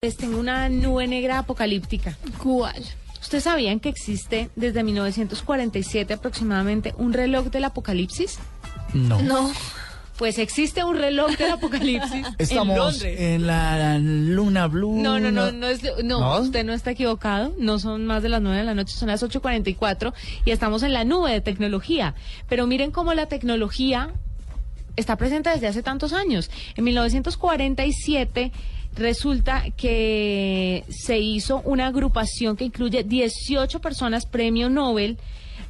Les tengo una nube negra apocalíptica. ¿Cuál? ¿Ustedes sabían que existe desde 1947 aproximadamente un reloj del apocalipsis? No. No. Pues existe un reloj del apocalipsis en Estamos Londres. en la luna blue. No, no, no, no, es, no, ¿No? usted no está equivocado. No son más de las 9 de la noche, son las 8.44 y estamos en la nube de tecnología. Pero miren cómo la tecnología está presente desde hace tantos años. En 1947 resulta que se hizo una agrupación que incluye 18 personas premio Nobel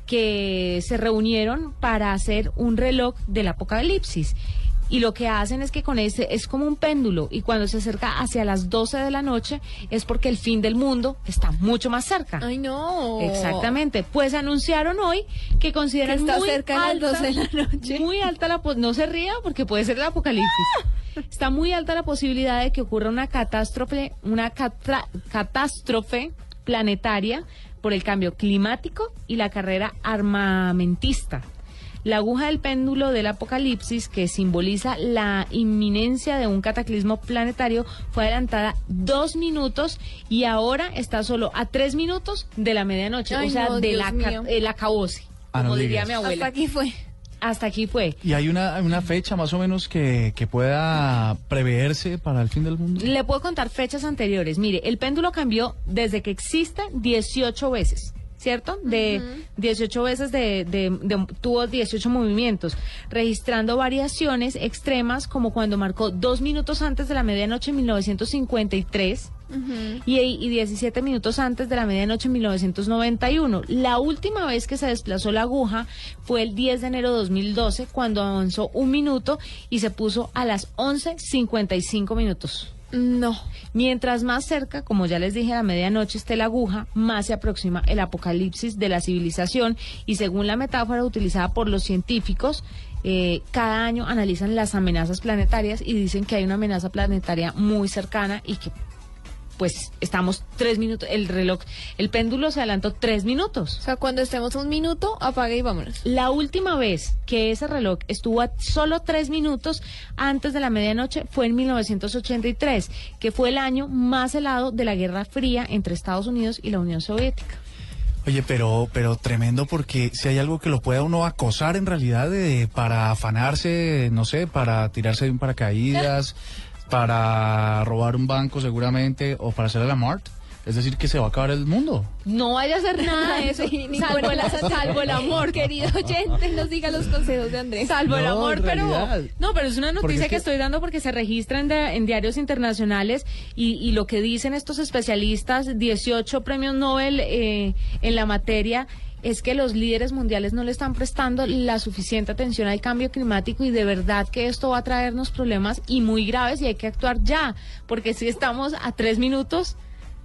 que se reunieron para hacer un reloj del apocalipsis. Y lo que hacen es que con ese es como un péndulo y cuando se acerca hacia las 12 de la noche es porque el fin del mundo está mucho más cerca. Ay, no. Exactamente. Pues anunciaron hoy que consideran Que está muy cerca de las alta, 12 de la noche. Muy alta la no se ría porque puede ser el apocalipsis. Está muy alta la posibilidad de que ocurra una catástrofe, una catra- catástrofe planetaria por el cambio climático y la carrera armamentista. La aguja del péndulo del apocalipsis, que simboliza la inminencia de un cataclismo planetario, fue adelantada dos minutos y ahora está solo a tres minutos de la medianoche, Ay, o sea, no, de Dios la mío. el acabose, Ah, no como diría digas. mi Hasta abuela. aquí fue. Hasta aquí fue. ¿Y hay una, una fecha más o menos que, que pueda preverse para el fin del mundo? Le puedo contar fechas anteriores. Mire, el péndulo cambió desde que existe 18 veces. ¿Cierto? De 18 veces de, de- de- tuvo 18 movimientos, registrando variaciones extremas como cuando marcó dos minutos antes de la medianoche en 1953 y, y 17 minutos antes de la medianoche en 1991. La última vez que se desplazó la aguja fue el 10 de enero de 2012 cuando avanzó un minuto y se puso a las 11.55 minutos. No. Mientras más cerca, como ya les dije, a la medianoche esté la aguja, más se aproxima el apocalipsis de la civilización y según la metáfora utilizada por los científicos, eh, cada año analizan las amenazas planetarias y dicen que hay una amenaza planetaria muy cercana y que pues estamos tres minutos, el reloj, el péndulo se adelantó tres minutos. O sea, cuando estemos un minuto, apague y vámonos. La última vez que ese reloj estuvo a solo tres minutos antes de la medianoche fue en 1983, que fue el año más helado de la Guerra Fría entre Estados Unidos y la Unión Soviética. Oye, pero, pero tremendo porque si hay algo que lo pueda uno acosar en realidad de, para afanarse, no sé, para tirarse de un paracaídas, para robar un banco seguramente o para hacer el amort, es decir, que se va a acabar el mundo. No vaya a hacer nada de eso, Sí, salvo, el, cosa salvo el amor, Querido oyente, nos diga los consejos de Andrés. Salvo el amor, pero no, pero es una noticia es que... que- estoy dando porque se registra en, de- en diarios internacionales y, y lo que dicen estos especialistas, 18 premios Nobel eh, en la materia, es que los líderes mundiales no le están prestando la suficiente atención al cambio climático y de verdad que esto va a traernos problemas y muy graves y hay que actuar ya, porque si estamos a tres minutos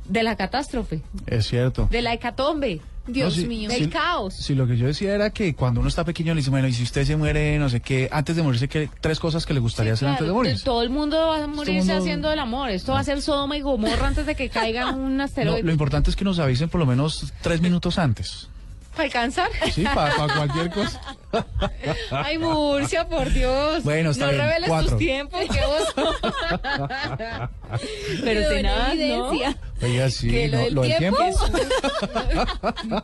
de la catástrofe, Es cierto. de la hecatombe. Dios No, mío. Del sí, caos. Sí, lo que yo decía era que cuando uno está pequeño le dice, bueno, y si usted se muere, no sé qué, antes de morirse, ¿qué tres cosas que le gustaría hacer antes de morirse? Todo el mundo va a morirse mundo- haciendo el amor. Esto va a ser Sodoma y Gomorra antes de que caiga un No, asteroide. lo importante es que nos avisen por lo menos tres minutos antes. ¿Para alcanzar? Sí, para cualquier cosa. Ay, Murcia, por Dios. Bueno, está no bien, reveles cuatro. tus tiempos, qué oso. Pero buena tenaz, ¿no? evidencia. Oiga, sí, ¿Que lo no, del lo del tiempo? tiempo.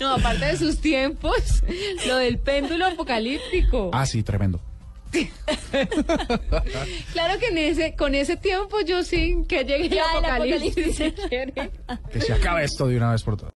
No, aparte de sus tiempos, lo del péndulo apocalíptico. Ah, sí, tremendo. Claro que en ese, con ese tiempo yo sí que llegue el Ya, el apocalipsis. apocalipsis. si quiere. Que se acabe esto de una vez por todas.